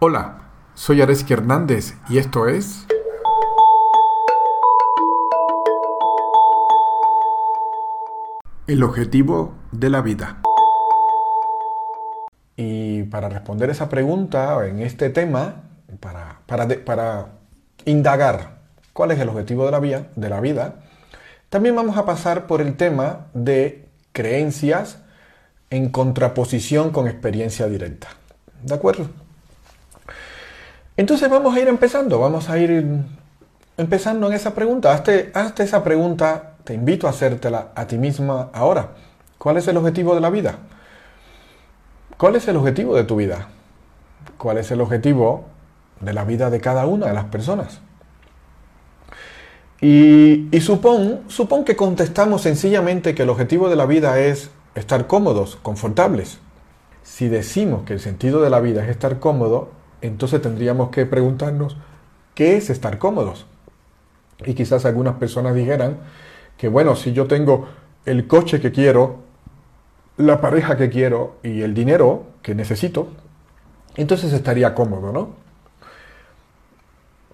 Hola, soy Areski Hernández y esto es... El objetivo de la vida. Y para responder esa pregunta en este tema, para, para, indagar cuál es el objetivo de la vida, también vamos a pasar por el tema de creencias en contraposición con experiencia directa. ¿De acuerdo? Entonces vamos a ir empezando, vamos a ir empezando en esa pregunta. Hazte, esa pregunta, te invito a hacértela a ti misma ahora. ¿Cuál es el objetivo de la vida? ¿Cuál es el objetivo de tu vida? ¿Cuál es el objetivo de la vida de cada una de las personas? Y, y supón, supón que contestamos sencillamente que el objetivo de la vida es estar cómodos, confortables. Si decimos que el sentido de la vida es estar cómodo, entonces tendríamos que preguntarnos, ¿qué es estar cómodos? Y quizás algunas personas dijeran que, bueno, si yo tengo el coche que quiero, la pareja que quiero y el dinero que necesito, entonces estaría cómodo, ¿no?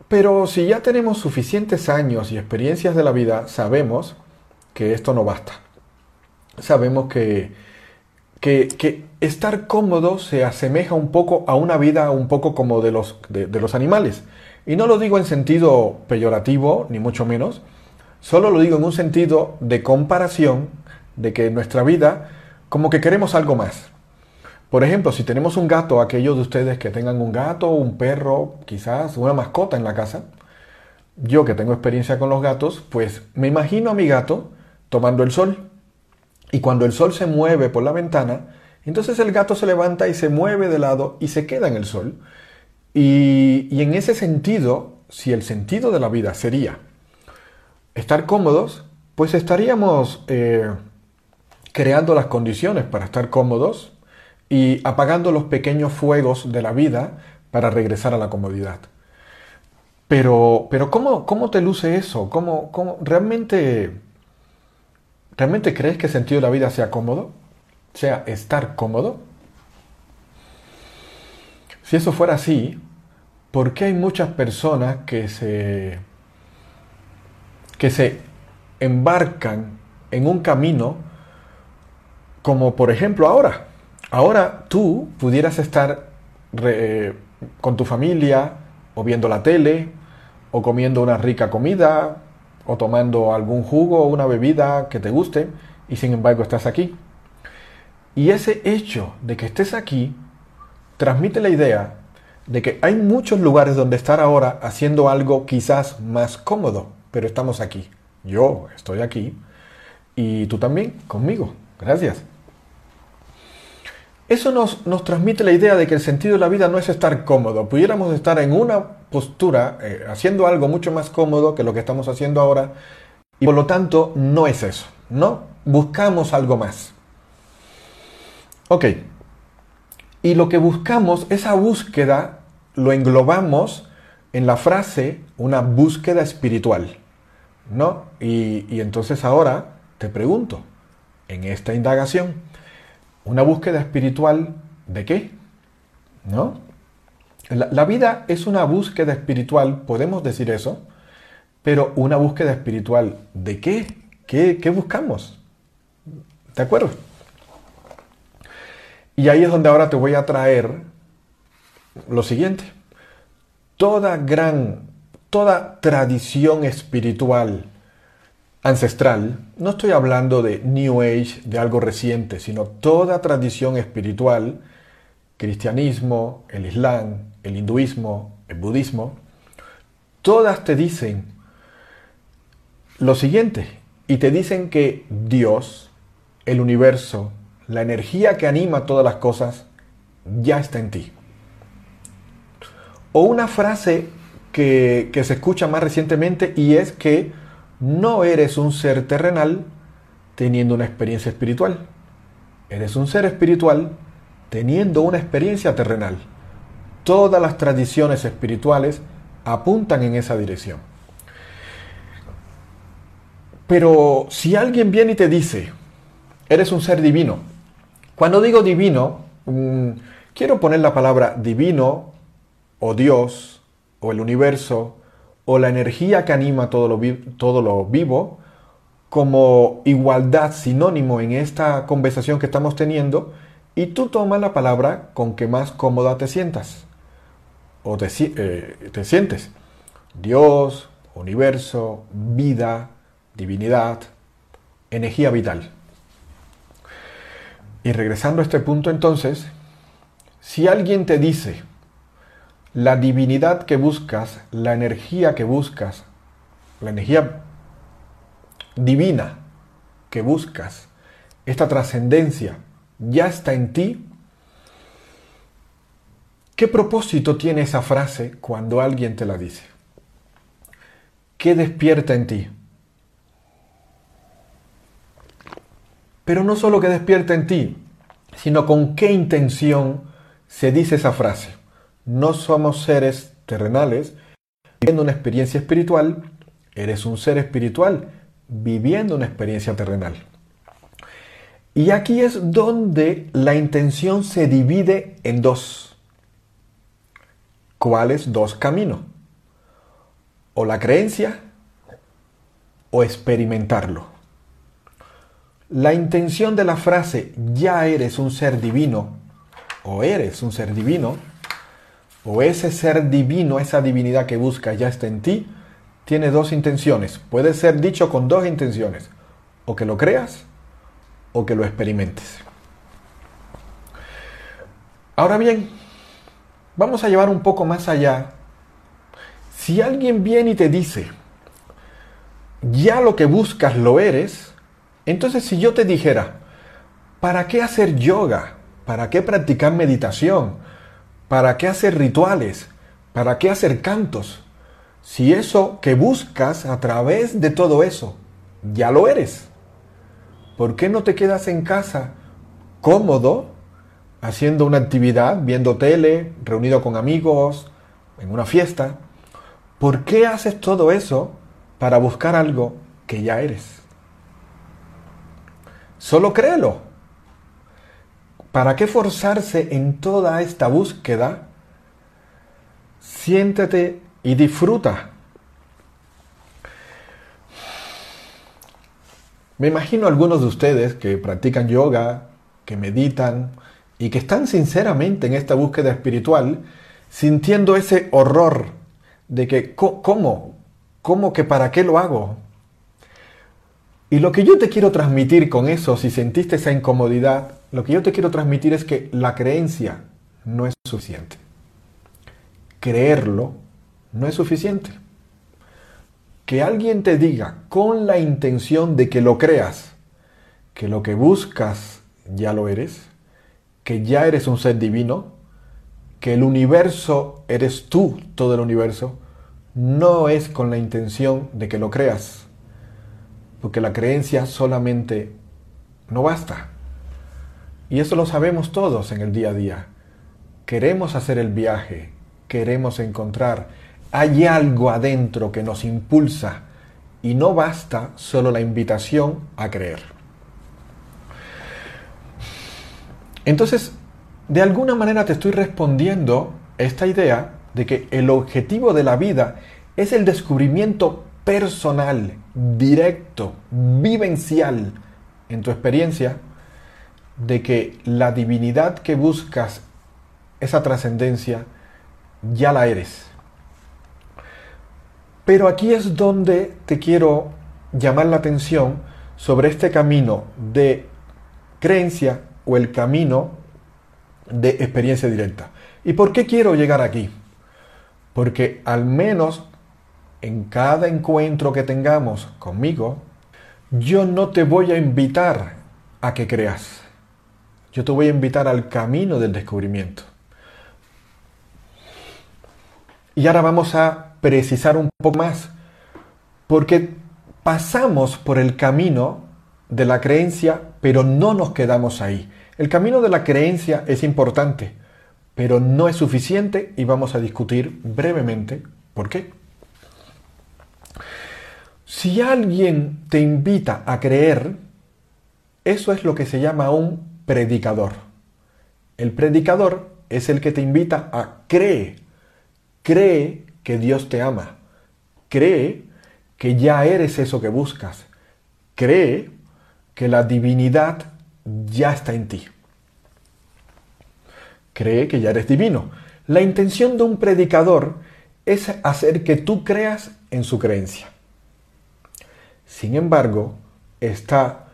Pero si ya tenemos suficientes años y experiencias de la vida, sabemos que esto no basta. Sabemos que que, estar cómodo se asemeja un poco a una vida un poco como de los, de, los animales. Y no lo digo en sentido peyorativo, ni mucho menos, solo lo digo en un sentido de comparación de que en nuestra vida como que queremos algo más. Por ejemplo, si tenemos un gato, aquellos de ustedes que tengan un gato, un perro, quizás una mascota en la casa, yo que tengo experiencia con los gatos, pues me imagino a mi gato tomando el sol y cuando el sol se mueve por la ventana, entonces el gato se levanta y se mueve de lado y se queda en el sol. Y, en ese sentido, si el sentido de la vida sería estar cómodos, pues estaríamos eh, creando las condiciones para estar cómodos y apagando los pequeños fuegos de la vida para regresar a la comodidad. Pero, pero ¿cómo, cómo te luce eso? ¿Cómo, cómo realmente ¿Realmente crees que el sentido de la vida sea cómodo? ¿Sea estar cómodo? Si eso fuera así, ¿por qué hay muchas personas que se, que se embarcan en un camino como por ejemplo ahora? Ahora tú pudieras estar con tu familia o viendo la tele o comiendo una rica comida o tomando algún jugo o una bebida que te guste y sin embargo estás aquí. Y ese hecho de que estés aquí transmite la idea de que hay muchos lugares donde estar ahora haciendo algo quizás más cómodo, pero estamos aquí. Yo estoy aquí y tú también conmigo. Gracias. Eso nos, nos, transmite la idea de que el sentido de la vida no es estar cómodo. Pudiéramos estar en una postura eh, haciendo algo mucho más cómodo que lo que estamos haciendo ahora y por lo tanto no es eso. No, buscamos algo más. Ok. Y lo que buscamos, esa búsqueda, lo englobamos en la frase una búsqueda espiritual. ¿No? Y, y entonces ahora te pregunto, en esta indagación, una búsqueda espiritual de qué? ¿No? La, vida es una búsqueda espiritual, podemos decir eso, pero una búsqueda espiritual de qué? ¿Qué, qué buscamos? ¿De acuerdo? Y ahí es donde ahora te voy a traer lo siguiente. Toda gran, toda tradición espiritual ancestral, no estoy hablando de New Age, de algo reciente, sino toda tradición espiritual, cristianismo, el islam, el hinduismo, el budismo, todas te dicen lo siguiente, y te dicen que Dios, el universo, la energía que anima todas las cosas, ya está en ti. O una frase que, que se escucha más recientemente y es que no eres un ser terrenal teniendo una experiencia espiritual. Eres un ser espiritual teniendo una experiencia terrenal. Todas las tradiciones espirituales apuntan en esa dirección. Pero si alguien viene y te dice, eres un ser divino, cuando digo divino, mm, quiero poner la palabra divino o Dios, o el universo, o la energía que anima todo lo, todo lo vivo, como igualdad sinónimo en esta conversación que estamos teniendo, y tú tomas la palabra con que más cómoda te sientas, o te, eh, te sientes. Dios, universo, vida, divinidad, energía vital. Y regresando a este punto entonces, si alguien te dice, la divinidad que buscas, la energía que buscas, la energía divina que buscas, esta trascendencia, ya está en ti, ¿qué propósito tiene esa frase cuando alguien te la dice? ¿Qué despierta en ti? Pero no solo que despierta en ti, sino con qué intención se dice esa frase. No somos seres terrenales viviendo una experiencia espiritual, eres un ser espiritual viviendo una experiencia terrenal. Y aquí es donde la intención se divide en dos. ¿Cuáles dos caminos? O la creencia o experimentarlo. La intención de la frase ya eres un ser divino o eres un ser divino o ese ser divino, esa divinidad que buscas ya está en ti, tiene dos intenciones. Puede ser dicho con dos intenciones. O que lo creas o que lo experimentes. Ahora bien, vamos a llevar un poco más allá. Si alguien viene y te dice, ya lo que buscas lo eres, entonces si yo te dijera, ¿para qué hacer yoga? ¿Para qué practicar meditación? ¿Para qué hacer rituales? ¿Para qué hacer cantos? Si eso que buscas a través de todo eso, ya lo eres. ¿Por qué no te quedas en casa cómodo, haciendo una actividad, viendo tele, reunido con amigos, en una fiesta? ¿Por qué haces todo eso para buscar algo que ya eres? Solo créelo. ¿Para qué forzarse en toda esta búsqueda? Siéntete y disfruta. Me imagino algunos de ustedes que practican yoga, que meditan y que están sinceramente en esta búsqueda espiritual, sintiendo ese horror de que, ¿cómo? ¿Cómo que para qué lo hago? Y lo que yo te quiero transmitir con eso, si sentiste esa incomodidad, lo que yo te quiero transmitir es que la creencia no es suficiente. Creerlo no es suficiente. Que alguien te diga con la intención de que lo creas, que lo que buscas ya lo eres, que ya eres un ser divino, que el universo eres tú, todo el universo, no es con la intención de que lo creas porque la creencia solamente no basta. Y eso lo sabemos todos en el día a día. Queremos hacer el viaje, queremos encontrar. Hay algo adentro que nos impulsa y no basta solo la invitación a creer. Entonces, de alguna manera te estoy respondiendo esta idea de que el objetivo de la vida es el descubrimiento personal, directo, vivencial en tu experiencia de que la divinidad que buscas, esa trascendencia, ya la eres. Pero aquí es donde te quiero llamar la atención sobre este camino de creencia o el camino de experiencia directa. ¿Y por qué quiero llegar aquí? Porque al menos en cada encuentro que tengamos conmigo, yo no te voy a invitar a que creas. Yo te voy a invitar al camino del descubrimiento. Y ahora vamos a precisar un poco más, porque pasamos por el camino de la creencia, pero no nos quedamos ahí. El camino de la creencia es importante, pero no es suficiente y vamos a discutir brevemente por qué. Si alguien te invita a creer, eso es lo que se llama un predicador. El predicador es el que te invita a creer, cree que Dios te ama. Cree que ya eres eso que buscas. Cree que la divinidad ya está en ti. Cree que ya eres divino. La intención de un predicador es hacer que tú creas en su creencia. Sin embargo, está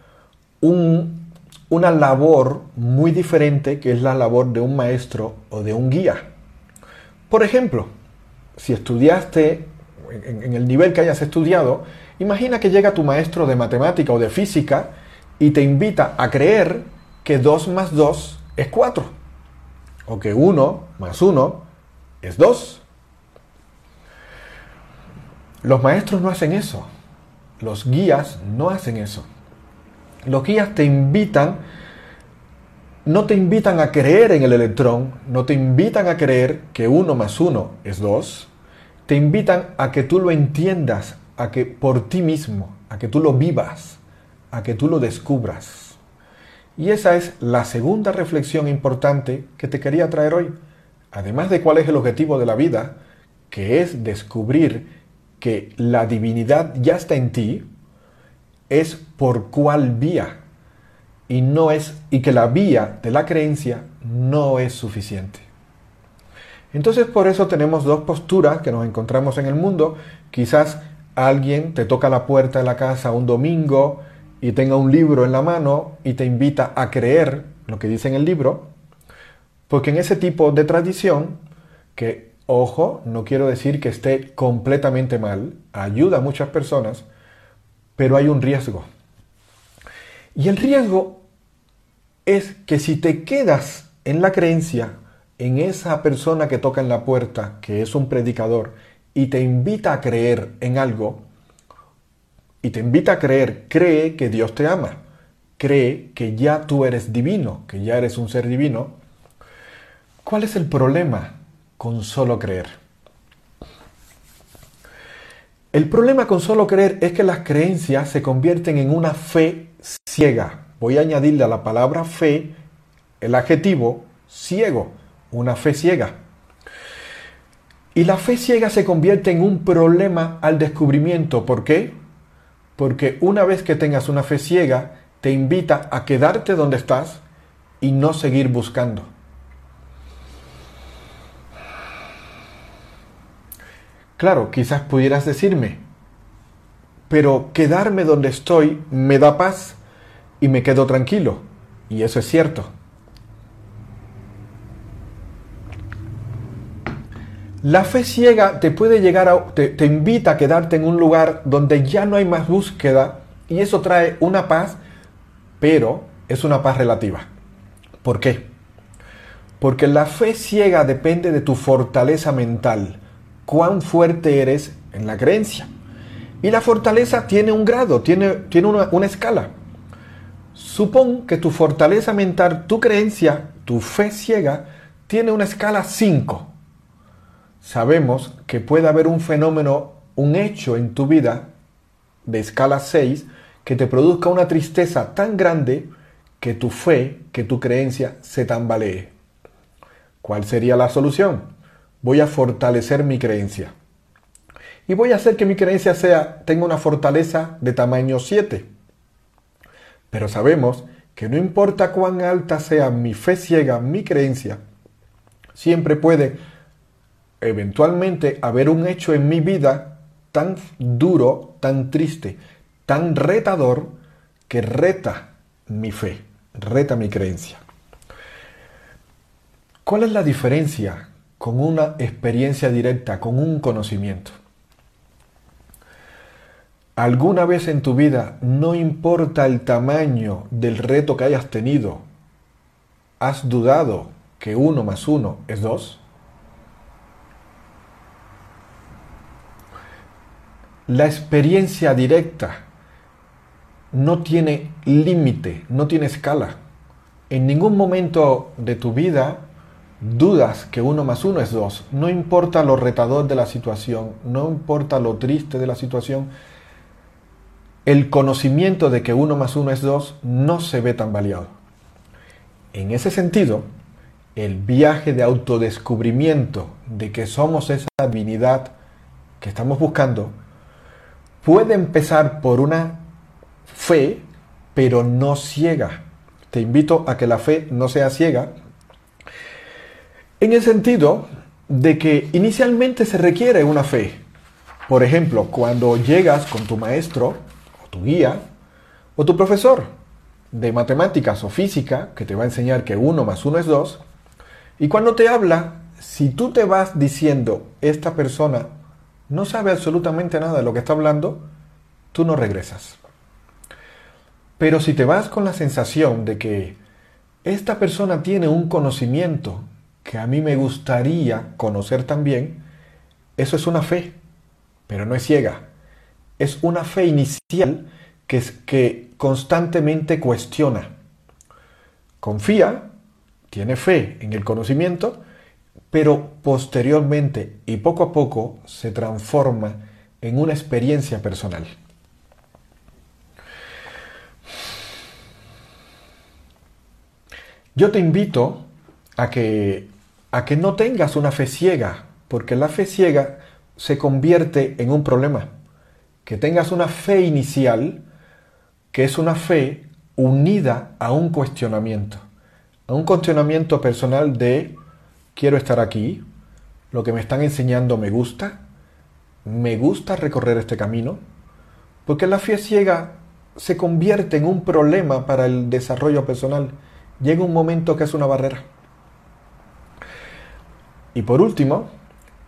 una labor muy diferente que es la labor de un maestro o de un guía. Por ejemplo, si estudiaste en, el nivel que hayas estudiado, imagina que llega tu maestro de matemática o de física y te invita a creer que 2 más 2 es 4, o que 1 más 1 es 2. Los maestros no hacen eso. Los guías no hacen eso. Los guías te invitan, no te invitan a creer en el electrón, no te invitan a creer que 1 más 1 es 2, te invitan a que tú lo entiendas, a que por ti mismo, a que tú lo vivas, a que tú lo descubras. Y esa es la segunda reflexión importante que te quería traer hoy. Además de cuál es el objetivo de la vida, que es descubrir que la divinidad ya está en ti es por cuál vía y no es y que la vía de la creencia no es suficiente. Entonces por eso tenemos dos posturas que nos encontramos en el mundo. Quizás alguien te toca la puerta de la casa un domingo y tenga un libro en la mano y te invita a creer lo que dice en el libro, porque en ese tipo de tradición que Ojo, no quiero decir que esté completamente mal, ayuda a muchas personas, pero hay un riesgo. Y el riesgo es que si te quedas en la creencia, en esa persona que toca en la puerta, que es un predicador, y te invita a creer en algo, y te invita a creer, cree que Dios te ama, cree que ya tú eres divino, que ya eres un ser divino, ¿cuál es el problema? con solo creer. El problema con solo creer es que las creencias se convierten en una fe ciega. Voy a añadirle a la palabra fe el adjetivo ciego, una fe ciega. Y la fe ciega se convierte en un problema al descubrimiento. ¿Por qué? Porque una vez que tengas una fe ciega, te invita a quedarte donde estás y no seguir buscando. Claro, quizás pudieras decirme, pero quedarme donde estoy me da paz y me quedo tranquilo. Y eso es cierto. La fe ciega te puede llegar a, te, te, invita a quedarte en un lugar donde ya no hay más búsqueda y eso trae una paz, pero es una paz relativa. ¿Por qué? Porque la fe ciega depende de tu fortaleza mental cuán fuerte eres en la creencia. Y la fortaleza tiene un grado, tiene, tiene una, escala. Supón que tu fortaleza mental, tu creencia, tu fe ciega, tiene una escala 5. Sabemos que puede haber un fenómeno, un hecho en tu vida de escala 6 que te produzca una tristeza tan grande que tu fe, que tu creencia se tambalee. ¿Cuál sería la solución? Voy a fortalecer mi creencia. Y voy a hacer que mi creencia sea, tenga una fortaleza de tamaño 7. Pero sabemos que no importa cuán alta sea mi fe ciega, mi creencia, siempre puede eventualmente haber un hecho en mi vida tan duro, tan triste, tan retador, que reta mi fe, reta mi creencia. ¿Cuál es la diferencia con una experiencia directa, con un conocimiento. ¿Alguna vez en tu vida, no importa el tamaño del reto que hayas tenido, has dudado que uno más uno es dos? La experiencia directa no tiene límite, no tiene escala. En ningún momento de tu vida dudas que uno más uno es dos, no importa lo retador de la situación, no importa lo triste de la situación, el conocimiento de que uno más uno es dos no se ve tan valiado. En ese sentido, el viaje de autodescubrimiento de que somos esa divinidad que estamos buscando, puede empezar por una fe, pero no ciega. Te invito a que la fe no sea ciega, en el sentido de que inicialmente se requiere una fe. Por ejemplo, cuando llegas con tu maestro o tu guía o tu profesor de matemáticas o física, que te va a enseñar que uno más uno es dos, y cuando te habla, si tú te vas diciendo, esta persona no sabe absolutamente nada de lo que está hablando, tú no regresas. Pero si te vas con la sensación de que esta persona tiene un conocimiento que a mí me gustaría conocer también, eso es una fe, pero no es ciega. Es una fe inicial que, que constantemente cuestiona. Confía, tiene fe en el conocimiento, pero posteriormente y poco a poco se transforma en una experiencia personal. Yo te invito a que, a que no tengas una fe ciega, porque la fe ciega se convierte en un problema. Que tengas una fe inicial, que es una fe unida a un cuestionamiento, a un cuestionamiento personal de quiero estar aquí, lo que me están enseñando me gusta, me gusta recorrer este camino, porque la fe ciega se convierte en un problema para el desarrollo personal. Llega un momento que es una barrera. Y por último,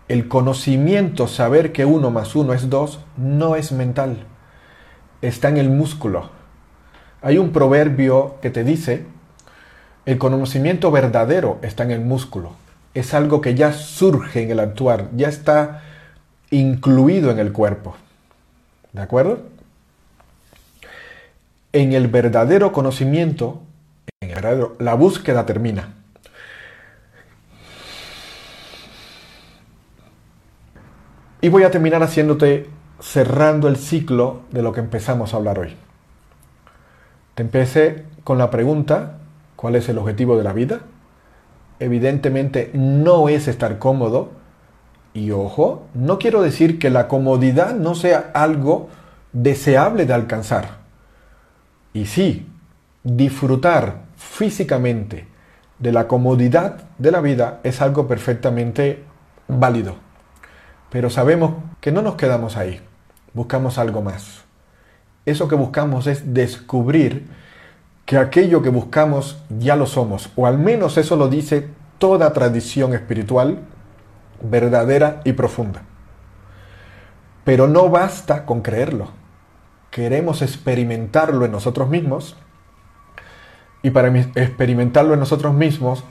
el conocimiento, saber que uno más uno es dos, no es mental, está en el músculo. Hay un proverbio que te dice, el conocimiento verdadero está en el músculo es algo que ya surge en el actuar, ya está incluido en el cuerpo. ¿De acuerdo? En el verdadero conocimiento, en el la búsqueda termina. Y voy a terminar haciéndote cerrando el ciclo de lo que empezamos a hablar hoy. Te empecé con la pregunta, ¿cuál es el objetivo de la vida? evidentemente no es estar cómodo. Y ojo, no quiero decir que la comodidad no sea algo deseable de alcanzar. Y sí, disfrutar físicamente de la comodidad de la vida es algo perfectamente válido. Pero sabemos que no nos quedamos ahí, buscamos algo más. Eso que buscamos es descubrir que aquello que buscamos ya lo somos, o al menos eso lo dice toda tradición espiritual verdadera y profunda. Pero no basta con creerlo. Queremos experimentarlo en nosotros mismos. Y para experimentarlo en nosotros mismos,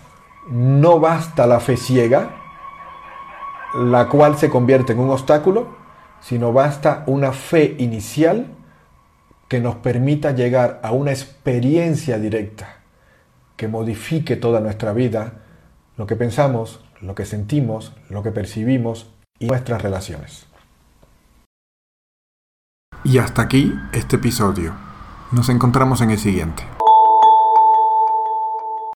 no basta la fe ciega, la cual se convierte en un obstáculo, sino basta una fe inicial que nos permita llegar a una experiencia directa que modifique toda nuestra vida, lo que pensamos, lo que sentimos, lo que percibimos y nuestras relaciones. Y hasta aquí este episodio. Nos encontramos en el siguiente.